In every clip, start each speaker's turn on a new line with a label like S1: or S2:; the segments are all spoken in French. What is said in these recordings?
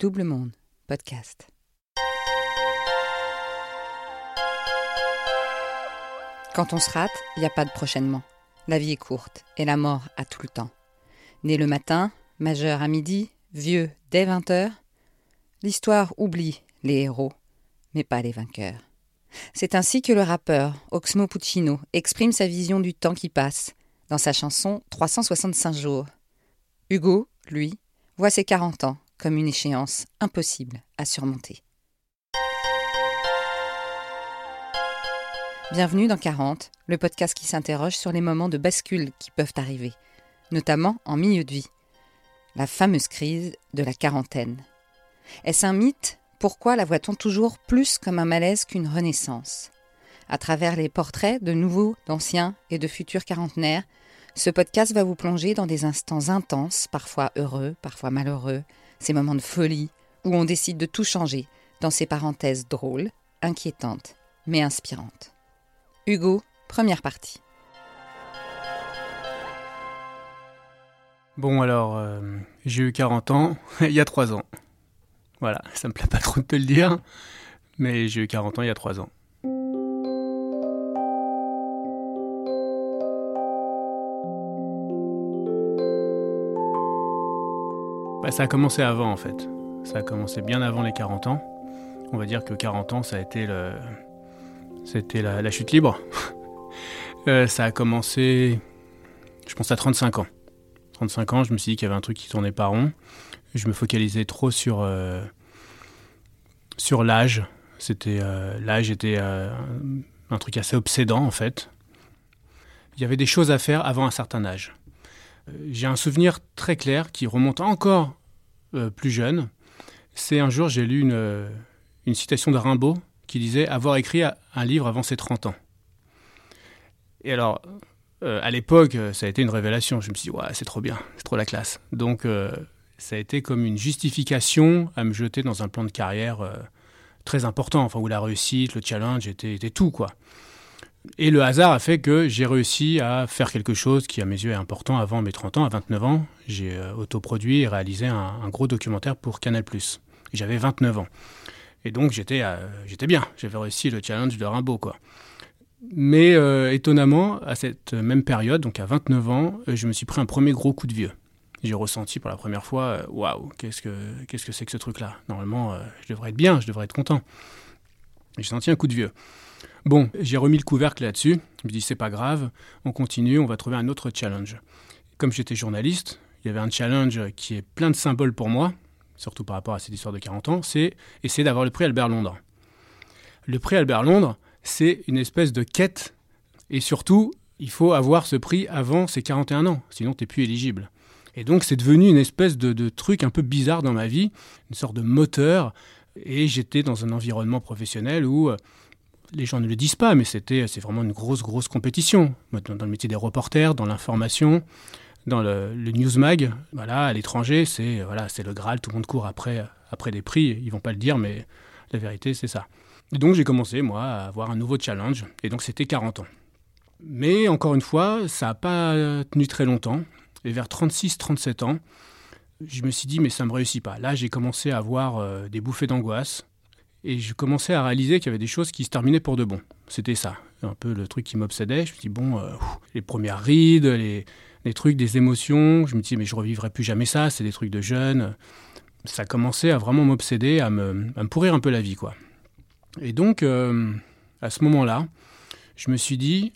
S1: Double Monde, podcast. Quand on se rate, il n'y a pas de prochainement. La vie est courte et la mort a tout le temps. Né le matin, majeur à midi, vieux dès 20 heures, l'histoire oublie les héros, mais pas les vainqueurs. C'est ainsi que le rappeur Oxmo Puccino exprime sa vision du temps qui passe dans sa chanson 365 jours. Hugo, lui, voit ses 40 ans comme une échéance impossible à surmonter. Bienvenue dans 40, le podcast qui s'interroge sur les moments de bascule qui peuvent arriver, notamment en milieu de vie. La fameuse crise de la quarantaine. Est-ce un mythe? Pourquoi la voit-on toujours plus comme un malaise qu'une renaissance? À travers les portraits de nouveaux, d'anciens et de futurs quarantenaires, ce podcast va vous plonger dans des instants intenses, parfois heureux, parfois malheureux, ces moments de folie où on décide de tout changer dans ces parenthèses drôles, inquiétantes, mais inspirantes. Hugo, première partie.
S2: Bon alors, euh, j'ai eu 40 ans il y a 3 ans. Voilà, ça me plaît pas trop de te le dire, mais j'ai eu 40 ans il y a 3 ans. Ça a commencé avant en fait. Ça a commencé bien avant les 40 ans. On va dire que 40 ans, ça a été le... C'était la, chute libre. Euh, ça a commencé, je pense, à 35 ans. 35 ans, je me suis dit qu'il y avait un truc qui tournait pas rond. Je me focalisais trop sur, euh, sur l'âge. C'était euh, L'âge était un truc assez obsédant en fait. Il y avait des choses à faire avant un certain âge. J'ai un souvenir très clair qui remonte encore plus jeune. C'est un jour, j'ai lu une, une citation de Rimbaud qui disait avoir écrit un livre avant ses 30 ans. Et alors, euh, à l'époque, ça a été une révélation. Je me suis dit, ouais, c'est trop bien, c'est trop la classe. Donc, euh, ça a été comme une justification à me jeter dans un plan de carrière euh, très important, enfin, où la réussite, le challenge était, tout, quoi. Et le hasard a fait que j'ai réussi à faire quelque chose qui, à mes yeux, est important avant mes 30 ans. À 29 ans, j'ai autoproduit et réalisé un, gros documentaire pour Canal+. J'avais 29 ans. Et donc j'étais euh, j'étais bien, j'avais réussi le challenge de Rimbaud. Mais euh, étonnamment, à cette même période, donc à 29 ans, euh, je me suis pris un premier gros coup de vieux. J'ai ressenti pour la première fois, waouh, qu'est-ce que qu'est-ce que c'est que ce truc-là? Normalement, je devrais être bien, je devrais être content. J'ai senti un coup de vieux. Bon, j'ai remis le couvercle là-dessus. Je me dis c'est pas grave, on continue, on va trouver un autre challenge. Comme j'étais journaliste, il y avait un challenge qui est plein de symboles pour moi surtout par rapport à cette histoire de 40 ans, c'est essayer d'avoir le prix Albert Londres. Le prix Albert Londres, c'est une espèce de quête, et surtout, il faut avoir ce prix avant ses 41 ans, sinon tu n'es plus éligible. Et donc c'est devenu une espèce de, truc un peu bizarre dans ma vie, une sorte de moteur, et j'étais dans un environnement professionnel où euh, les gens ne le disent pas, mais c'était c'est vraiment une grosse grosse compétition dans, dans le métier des reporters, dans l'information, dans le, le newsmag, voilà, à l'étranger, c'est voilà, c'est le Graal, tout le monde court après, après des prix, ils vont pas le dire, mais la vérité, c'est ça. Et donc j'ai commencé, moi, à avoir un nouveau challenge, et donc c'était 40 ans. Mais encore une fois, ça n'a pas tenu très longtemps, et vers 36-37 ans, je me suis dit, mais ça ne me réussit pas. Là, j'ai commencé à avoir euh, des bouffées d'angoisse, et je commençais à réaliser qu'il y avait des choses qui se terminaient pour de bon. C'était ça, un peu le truc qui m'obsédait. Je me dit, bon, euh, les premières rides, les, trucs, des émotions. Je me dis, mais je revivrai plus jamais ça, c'est des trucs de jeunes. Ça commençait à vraiment m'obséder, à me, à me, pourrir un peu la vie, quoi. Et donc, euh, à ce moment-là, je me suis dit,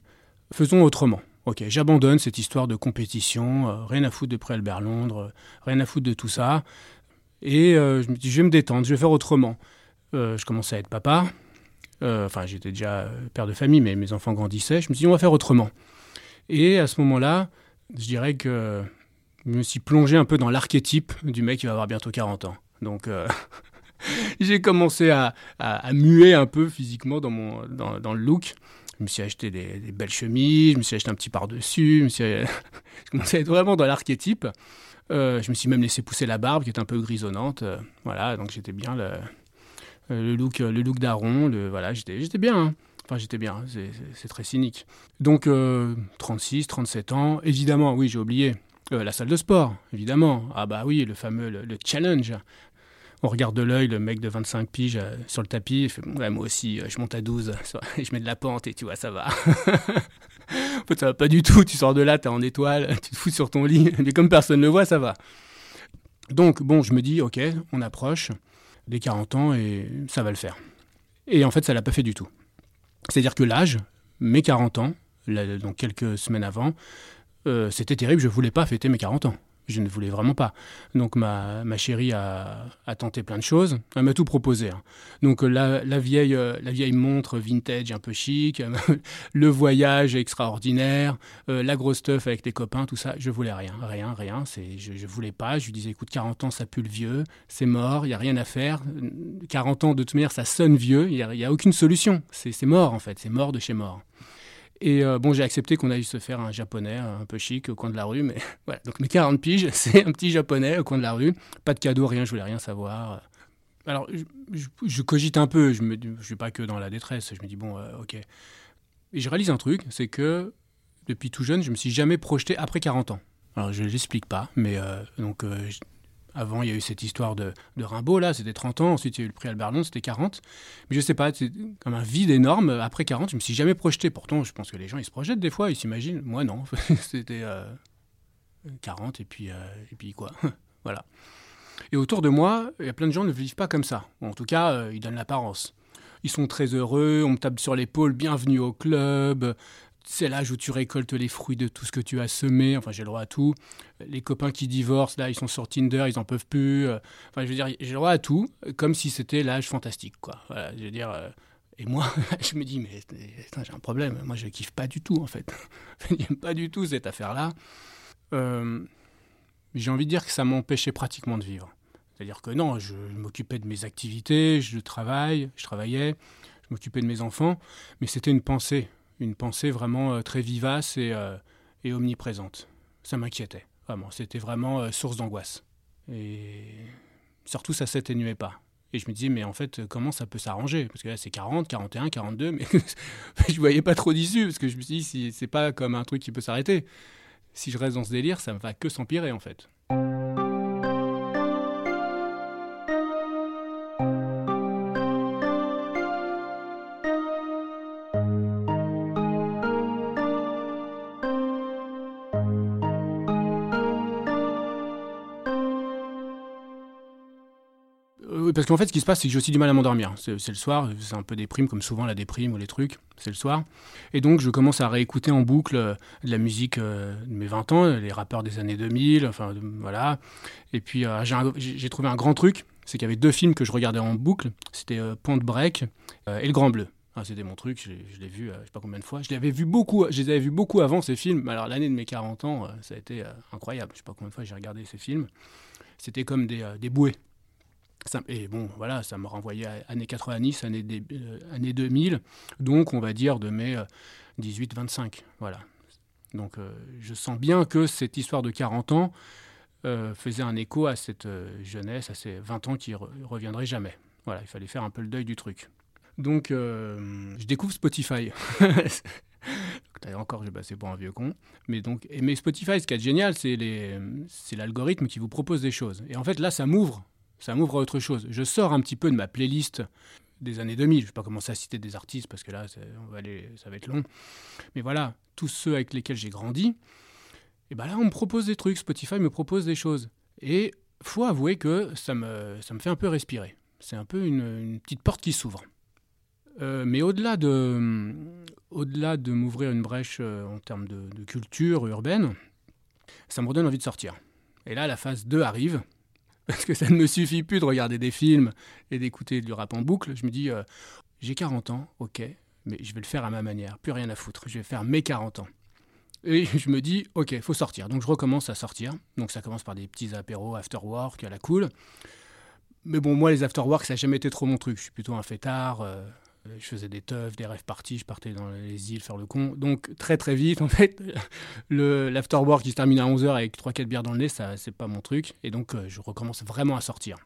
S2: faisons autrement. Ok, j'abandonne cette histoire de compétition, euh, rien à foutre de pré-Albert Londres, euh, rien à foutre de tout ça. Et je me dis, je vais me détendre, je vais faire autrement. Je commençais à être papa, enfin j'étais déjà père de famille, mais mes enfants grandissaient. Je me suis dit, on va faire autrement. Et à ce moment-là, je dirais que je me suis plongé un peu dans l'archétype du mec qui va avoir bientôt 40 ans. Donc euh, j'ai commencé à, muer un peu physiquement dans, mon, dans, le look. Je me suis acheté des, belles chemises, je me suis acheté un petit par-dessus, je, suis... je commençais à être vraiment dans l'archétype. Euh, je me suis même laissé pousser la barbe qui est un peu grisonnante. Euh, voilà, donc j'étais bien le, le look, le look d'Aaron. Voilà, j'étais bien. Hein. Enfin, j'étais bien, c'est très cynique. Donc, 36, euh, 37 ans, évidemment, oui, j'ai oublié. Euh, la salle de sport, évidemment. Ah bah oui, le fameux, le, challenge. On regarde de l'œil le mec de 25 piges euh, sur le tapis, fait moi aussi, euh, je monte à 12, et je mets de la pente et tu vois, ça va. en fait, ça va pas du tout, tu sors de là, t'es en étoile, tu te fous sur ton lit, mais comme personne ne le voit, ça va. Donc, bon, je me dis, ok, on approche des 40 ans et ça va le faire. Et en fait, ça l'a pas fait du tout. C'est-à-dire que l'âge, mes 40 ans, donc quelques semaines avant, euh, c'était terrible, je voulais pas fêter mes 40 ans. Je ne voulais vraiment pas. Donc ma, ma chérie a, tenté plein de choses. Elle m'a tout proposé. Hein. Donc la, la, vieille, euh, la vieille montre vintage un peu chic, le voyage extraordinaire, euh, la grosse stuff avec les copains, tout ça. Je voulais rien, rien, rien. C'est, je, je voulais pas. Je lui disais, écoute, 40 ans, ça pue le vieux. C'est mort, il n'y a rien à faire. 40 ans, de toute manière, ça sonne vieux. Il n'y a, a, aucune solution. C'est, c'est mort, en fait. C'est mort de chez mort. Et euh, bon, j'ai accepté qu'on aille se faire un japonais un peu chic au coin de la rue, mais voilà. Donc mes 40 piges, c'est un petit japonais au coin de la rue. Pas de cadeau, rien, je voulais rien savoir. Alors, je, cogite un peu, je ne suis pas que dans la détresse, je me dis, bon, euh, ok. Et je réalise un truc, c'est que depuis tout jeune, je me suis jamais projeté après 40 ans. Alors, je ne l'explique pas, mais euh, donc, avant, il y a eu cette histoire de, de Rimbaud, là, c'était 30 ans. Ensuite, il y a eu le prix Albert c'était 40. Mais je sais pas, c'est comme un vide énorme. Après 40, je me suis jamais projeté. Pourtant, je pense que les gens, ils se projettent des fois, ils s'imaginent. Moi, non. c'était euh, 40 et puis, euh, et puis quoi. voilà. Et autour de moi, il y a plein de gens qui ne vivent pas comme ça. En tout cas, euh, ils donnent l'apparence. Ils sont très heureux, on me tape sur l'épaule, bienvenue au club, c'est l'âge où tu récoltes les fruits de tout ce que tu as semé. Enfin, j'ai le droit à tout. Les copains qui divorcent, là, ils sont sur Tinder, ils en peuvent plus. Enfin, je veux dire, j'ai le droit à tout, comme si c'était l'âge fantastique, quoi. Voilà, je veux dire. Euh, et moi, je me dis, mais j'ai un problème. Moi, je kiffe pas du tout, en fait. je n'aime pas du tout cette affaire-là. Euh, j'ai envie de dire que ça m'empêchait pratiquement de vivre. C'est-à-dire que non, je m'occupais de mes activités, je travaille, je travaillais, je m'occupais de mes enfants, mais c'était une pensée une pensée vraiment euh, très vivace et, euh, et omniprésente. Ça m'inquiétait, vraiment. C'était vraiment euh, source d'angoisse. Et surtout, ça s'atténuait pas. Et je me disais, mais en fait, comment ça peut s'arranger? Parce que là, c'est 40, 41, 42, mais je voyais pas trop d'issue, parce que je me suis dit, c'est pas comme un truc qui peut s'arrêter. Si je reste dans ce délire, ça ne va que s'empirer, en fait. Parce qu'en fait, ce qui se passe, c'est que j'ai aussi du mal à m'endormir. C'est le soir, c'est un peu déprime, comme souvent la déprime ou les trucs, c'est le soir. Et donc, je commence à réécouter en boucle euh, de la musique euh, de mes 20 ans, les rappeurs des années 2000, enfin, voilà. Et puis, euh, j'ai trouvé un grand truc, c'est qu'il y avait deux films que je regardais en boucle. C'était Point de Break et Le Grand Bleu. Ah, c'était mon truc, je l'ai vu, je sais pas combien de fois. Je l'avais vu beaucoup, je les avais vus beaucoup avant ces films. Alors l'année de mes 40 ans, ça a été incroyable. Je sais pas combien de fois j'ai regardé ces films. C'était comme des bouées. Et bon, voilà, ça me renvoyait à années 90, années, euh, années 2000, donc on va dire de mai 18-25. Euh, voilà. Donc euh, je sens bien que cette histoire de 40 ans faisait un écho à cette jeunesse, à ces 20 ans qui ne reviendraient jamais. Voilà, il fallait faire un peu le deuil du truc. Donc je découvre Spotify. encore, j'ai passé pour un vieux con. Mais donc, mais Spotify, ce qui est génial, c'est l'algorithme qui vous propose des choses. Et en fait, là, ça m'ouvre ça m'ouvre à autre chose. Je sors un petit peu de ma playlist des années 2000. Je ne vais pas commencer à citer des artistes parce que là, ça va être long. Mais voilà, tous ceux avec lesquels j'ai grandi, et ben là, on me propose des trucs. Spotify me propose des choses. Et faut avouer que ça me, fait un peu respirer. C'est un peu une, petite porte qui s'ouvre. Euh, mais au-delà de, au-delà de m'ouvrir une brèche euh, en termes de, de culture urbaine, ça me redonne envie de sortir. Et là, la phase 2 arrive parce que ça ne me suffit plus de regarder des films et d'écouter du rap en boucle. Je me dis, euh, j'ai 40 ans, ok, mais je vais le faire à ma manière, plus rien à foutre, je vais faire mes 40 ans. Et je me dis, ok, faut sortir. Donc je recommence à sortir. Donc ça commence par des petits apéros after work à la cool. Mais bon, moi, les after work, ça n'a jamais été trop mon truc. Je suis plutôt un fêtard. Euh, je faisais des teufs, des rêves parties, je partais dans les îles faire le con. Donc très très vite, en fait, l'afterwork qui se termine à 11h avec 3-4 bières dans le nez, ça c'est pas mon truc. Et donc euh, je recommence vraiment à sortir.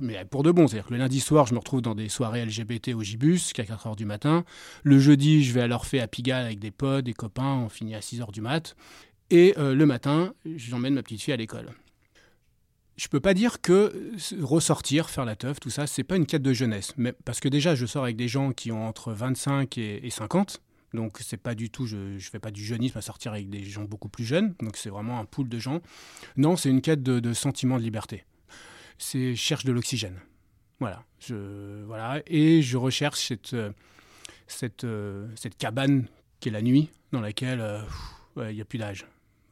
S2: Mais pour de bon, c'est-à-dire que le lundi soir, je me retrouve dans des soirées LGBT au Gibus, jusqu'à 4h du matin. Le jeudi, je vais à l'Orphée à Pigalle avec des potes, des copains, on finit à 6h du mat. Et euh, le matin, j'emmène ma petite fille à l'école. Je peux pas dire que ressortir, faire la teuf, tout ça, c'est pas une quête de jeunesse. Mais, parce que déjà, je sors avec des gens qui ont entre 25 et, 50. Donc c'est pas du tout, je, ne fais pas du jeunisme à sortir avec des gens beaucoup plus jeunes. Donc c'est vraiment un pool de gens. Non, c'est une quête de, sentiment de liberté. C'est cherche de l'oxygène. Voilà, et je recherche cette, cette, cette cabane qui est la nuit, dans laquelle il n'y a plus d'âge.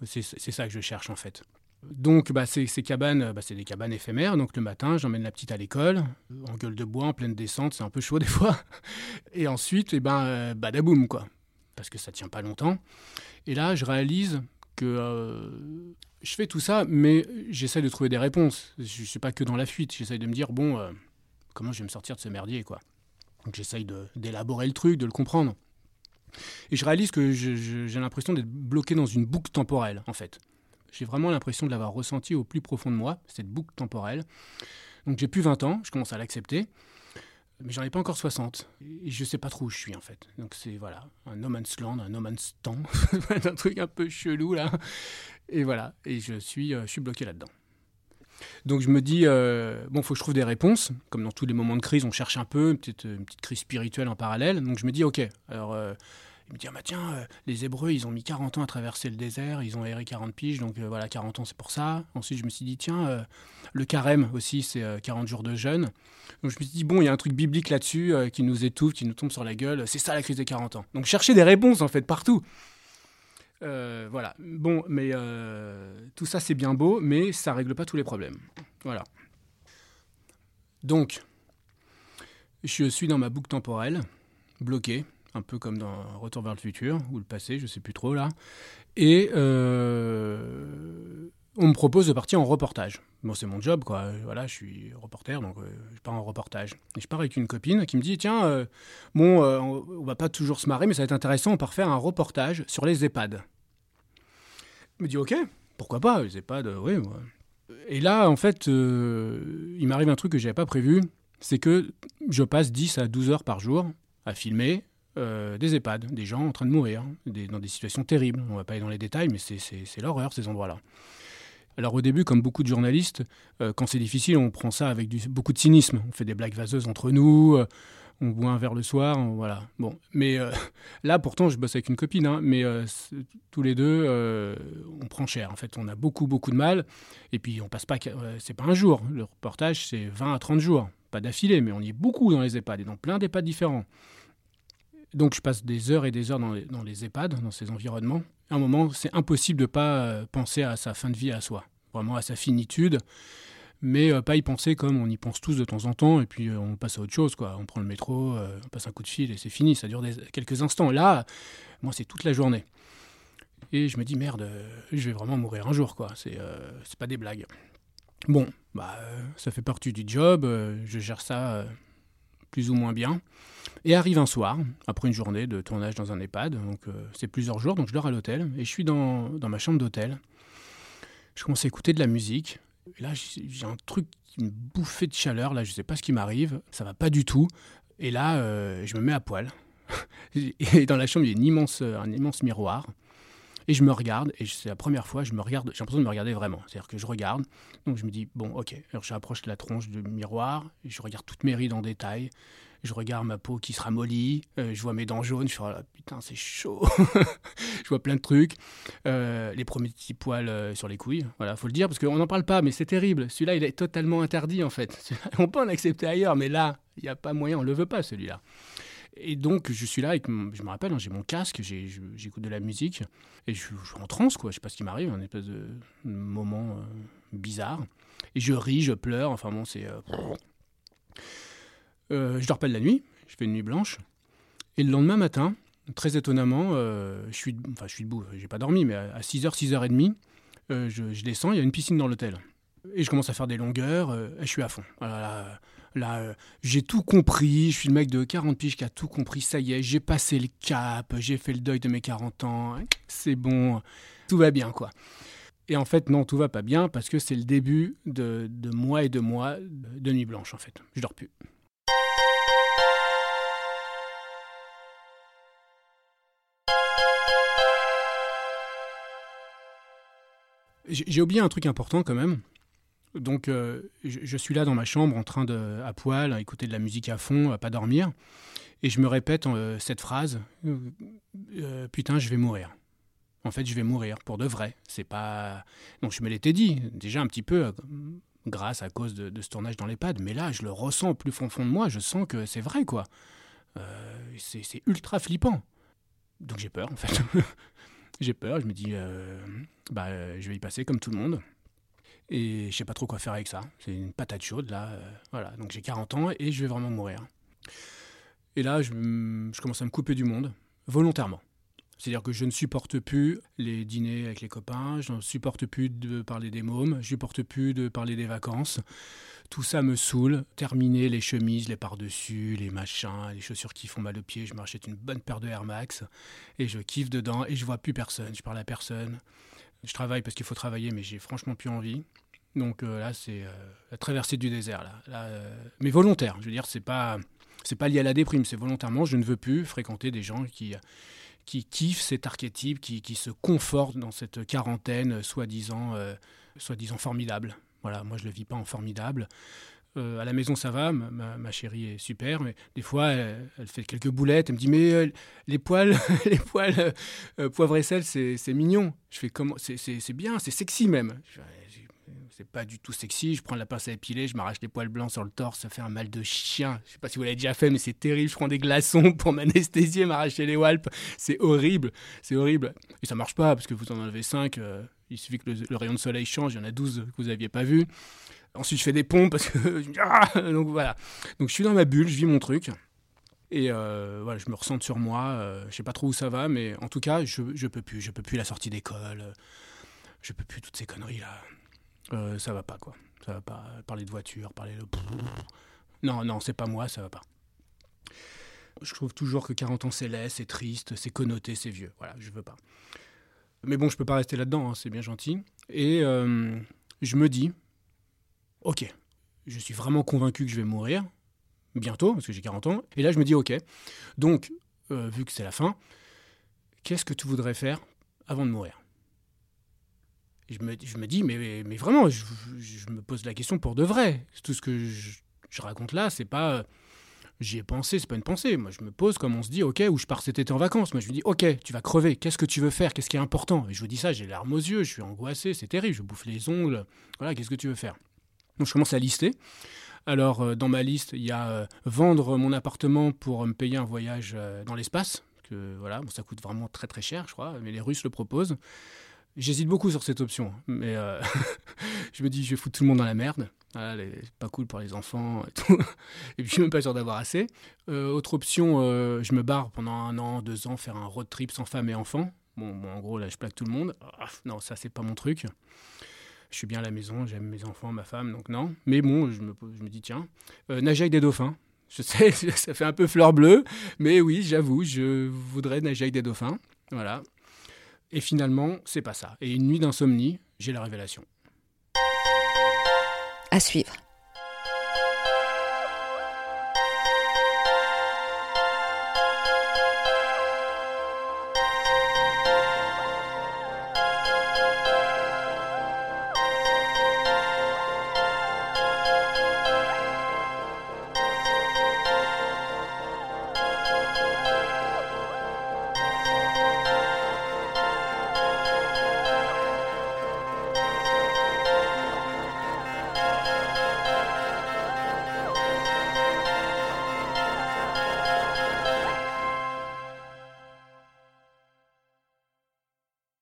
S2: C'est ça que je cherche en fait. Donc, bah, ces, cabanes, bah, c'est des cabanes éphémères. Donc, le matin, j'emmène la petite à l'école, en gueule de bois, en pleine descente. C'est un peu chaud des fois. Et ensuite, eh ben, euh, badaboum, quoi. Parce que ça tient pas longtemps. Et là, je réalise que euh, je fais tout ça, mais j'essaie de trouver des réponses. Je ne suis pas que dans la fuite. J'essaie de me dire, bon, euh, comment je vais me sortir de ce merdier, quoi. Donc, j'essaye d'élaborer le truc, de le comprendre. Et je réalise que j'ai l'impression d'être bloqué dans une boucle temporelle, en fait. J'ai vraiment l'impression de l'avoir ressenti au plus profond de moi, cette boucle temporelle. Donc j'ai plus 20 ans, je commence à l'accepter, mais j'en ai pas encore 60. Et je sais pas trop où je suis en fait. Donc c'est voilà, un no man's land, un no man's temps, un truc un peu chelou là. Et voilà, et je suis, euh, je suis bloqué là-dedans. Donc je me dis, euh, bon, faut que je trouve des réponses. Comme dans tous les moments de crise, on cherche un peu, une petite, une petite crise spirituelle en parallèle. Donc je me dis, ok, alors euh, il me dit, ah bah tiens, euh, les Hébreux, ils ont mis 40 ans à traverser le désert, ils ont erré 40 piges, donc euh, voilà, 40 ans, c'est pour ça. Ensuite, je me suis dit, tiens, euh, le carême aussi, c'est 40 jours de jeûne. Donc je me suis dit, bon, il y a un truc biblique là-dessus qui nous étouffe, qui nous tombe sur la gueule, c'est ça la crise des 40 ans. Donc chercher des réponses, en fait, partout. voilà. Bon, mais tout ça, c'est bien beau, mais ça règle pas tous les problèmes. Voilà. Donc, je suis dans ma boucle temporelle, bloqué un peu comme dans Retour vers le futur, ou le passé, je sais plus trop là. Et euh, on me propose de partir en reportage. Bon, c'est mon job, quoi. Voilà, je suis reporter, donc euh, je pars en reportage. Et je pars avec une copine qui me dit Tiens, euh, bon, on, va pas toujours se marrer, mais ça va être intéressant, on part faire un reportage sur les EHPAD. Je me dis Ok, pourquoi pas, les EHPAD, oui. Et là, en fait, il m'arrive un truc que j'avais pas prévu c'est que je passe 10 à 12 heures par jour à filmer, euh, des EHPAD, des gens en train de mourir, dans des situations terribles. On ne va pas aller dans les détails, mais c'est l'horreur, ces endroits-là. Alors au début, comme beaucoup de journalistes, euh, quand c'est difficile, on prend ça avec beaucoup de cynisme. On fait des blagues vaseuses entre nous, euh, on boit un verre le soir, voilà. Bon, mais là, pourtant, je bosse avec une copine, hein, mais tous les deux, on prend cher. En fait, on a beaucoup, beaucoup de mal. Et puis, on passe pas, c'est pas un jour. Le reportage, c'est 20 à 30 jours. Pas d'affilée, mais on y est beaucoup dans les EHPAD et dans plein d'EHPAD différents. Donc je passe des heures et des heures dans les, dans EHPAD, dans ces environnements. À un moment, c'est impossible de ne pas euh, penser à sa fin de vie à soi, vraiment à sa finitude, mais euh, pas y penser comme on y pense tous de temps en temps, et puis euh, on passe à autre chose, quoi. On prend le métro, on passe un coup de fil et c'est fini, ça dure quelques instants. Là, moi, c'est toute la journée. Et je me dis, merde, je vais vraiment mourir un jour, quoi. C'est pas des blagues. Bon, bah, ça fait partie du job, je gère ça plus ou moins bien. Et arrive un soir, après une journée de tournage dans un EHPAD, donc euh, c'est plusieurs jours, donc je dors à l'hôtel, et je suis dans, dans ma chambre d'hôtel. Je commence à écouter de la musique, et là j'ai un truc, une bouffée de chaleur, là je sais pas ce qui m'arrive, ça va pas du tout, et là euh, je me mets à poil. et dans la chambre il y a immense, un immense miroir, et je me regarde, et c'est la première fois, je me regarde, j'ai l'impression de me regarder vraiment. C'est-à-dire que je regarde, donc je me dis, bon, ok, alors j'approche la tronche du miroir, et je regarde toutes mes rides en détail, je regarde ma peau qui se ramollit, euh, je vois mes dents jaunes, je suis là, putain, c'est chaud. je vois plein de trucs. Euh, les premiers petits poils euh, sur les couilles, voilà, faut le dire, parce qu'on n'en parle pas, mais c'est terrible. Celui-là, il est totalement interdit, en fait. On peut en accepter ailleurs, mais là, il n'y a pas moyen, on ne le veut pas, celui-là. Et donc, je suis là, avec je me rappelle, hein, j'ai mon casque, j'écoute de la musique, et je, suis en transe, quoi. Je sais pas ce qui m'arrive, un espèce de moment bizarre. Et je ris, je pleure, enfin bon, c'est. Euh, je dors pas de la nuit, je fais une nuit blanche. Et le lendemain matin, très étonnamment, euh, je, suis, enfin, je suis debout, j'ai pas dormi, mais à 6h, 6h30, euh, je, descends, il y a une piscine dans l'hôtel. Et je commence à faire des longueurs, et je suis à fond. là, là j'ai tout compris, je suis le mec de 40 piges qui a tout compris, ça y est, j'ai passé le cap, j'ai fait le deuil de mes 40 ans, c'est bon, tout va bien, quoi. Et en fait, non, tout va pas bien parce que c'est le début de, de mois et de mois de nuit blanche, en fait. Je dors plus. J'ai oublié un truc important quand même. Donc je, suis là dans ma chambre en train de, à poil, à écouter de la musique à fond, à pas dormir. Et je me répète cette phrase Putain, je vais mourir. En fait, je vais mourir pour de vrai. C'est pas. Donc je me l'étais dit, déjà un petit peu grâce à cause de, ce tournage dans l'EHPAD. Mais là, je le ressens au plus fond, fond de moi. Je sens que c'est vrai, quoi. c'est ultra flippant. Donc j'ai peur, en fait. j'ai peur. Je me dis, bah, je vais y passer comme tout le monde. Et je sais pas trop quoi faire avec ça. C'est une patate chaude là. Euh, voilà, donc j'ai 40 ans et je vais vraiment mourir. Et là, je commence à me couper du monde, volontairement. C'est-à-dire que je ne supporte plus les dîners avec les copains, je ne supporte plus de parler des mômes, je ne supporte plus de parler des vacances. Tout ça me saoule. Terminer les chemises, les par-dessus, les machins, les chaussures qui font mal aux pieds. Je m'achète une bonne paire de Air Max et je kiffe dedans et je vois plus personne. Je parle à personne. Je travaille parce qu'il faut travailler, mais j'ai franchement plus envie. Donc euh, là, c'est euh, la traversée du désert. Là, euh, mais volontaire. Je veux dire, c'est pas pas lié à la déprime. C'est volontairement. Je ne veux plus fréquenter des gens qui qui kiffent cet archétype, qui, qui se confortent dans cette quarantaine soi-disant soi-disant formidable. Voilà, moi je le vis pas en formidable. à la maison, ça va, ma, chérie est super, mais des fois, elle, fait quelques boulettes. Elle me dit Mais les poils, les poils poivre et sel, c'est mignon. Je fais comment C'est bien, c'est sexy même c'est pas du tout sexy. Je prends la pince à épiler, je m'arrache les poils blancs sur le torse, ça fait un mal de chien. Je sais pas si vous l'avez déjà fait, mais c'est terrible. Je prends des glaçons pour m'anesthésier, m'arracher les walpes. C'est horrible, c'est horrible. Et ça marche pas parce que vous en avez 5. Euh, il suffit que le, rayon de soleil change, il y en a 12 que vous aviez pas vu. Ensuite, je fais des pompes parce que. Ah donc voilà. Donc je suis dans ma bulle, je vis mon truc. Et euh, voilà, je me ressens sur moi. Euh, je sais pas trop où ça va, mais en tout cas, je, je peux plus. Je peux plus la sortie d'école. Je peux plus toutes ces conneries là. Euh, ça va pas quoi. Ça va pas. Parler de voiture, parler de. Non, non, c'est pas moi, ça va pas. Je trouve toujours que 40 ans c'est laid, c'est triste, c'est connoté, c'est vieux. Voilà, je veux pas. Mais bon, je peux pas rester là-dedans, hein, c'est bien gentil. Et euh, je me dis, ok, je suis vraiment convaincu que je vais mourir bientôt, parce que j'ai 40 ans. Et là, je me dis, ok, donc, euh, vu que c'est la fin, qu'est-ce que tu voudrais faire avant de mourir? Je me, dis, mais, vraiment, je, me pose la question pour de vrai. Tout ce que je, raconte là, c'est pas. J'y ai pensé, c'est pas une pensée. Moi, je me pose comme on se dit, ok, où je pars cet été en vacances. Moi, je me dis, ok, tu vas crever. Qu'est-ce que tu veux faire? Qu'est-ce qui est important? Et je vous dis ça, j'ai larmes aux yeux, je suis angoissé, c'est terrible. Je bouffe les ongles. Voilà, qu'est-ce que tu veux faire? Donc, je commence à lister. Alors, euh, dans ma liste, il y a euh, vendre mon appartement pour me payer un voyage euh, dans l'espace. Que voilà, ça coûte vraiment très très cher, je crois, mais les Russes le proposent. J'hésite beaucoup sur cette option, mais euh, je me dis, je vais foutre tout le monde dans la merde. c'est pas cool pour les enfants et tout. Et puis, je suis même pas sûr d'avoir assez. Euh, autre option, euh, je me barre pendant un an, deux ans, faire un road trip sans femme et enfants. Bon, en gros, là, je plaque tout le monde. Ah, non, ça, c'est pas mon truc. Je suis bien à la maison, j'aime mes enfants, ma femme, donc non. Mais bon, je me, je me dis, tiens, nager avec des dauphins. Je sais, ça fait un peu fleur bleue, mais oui, j'avoue, je voudrais nager avec des dauphins. Voilà, et finalement, c'est pas ça. Et une nuit d'insomnie, j'ai la révélation.
S1: À suivre.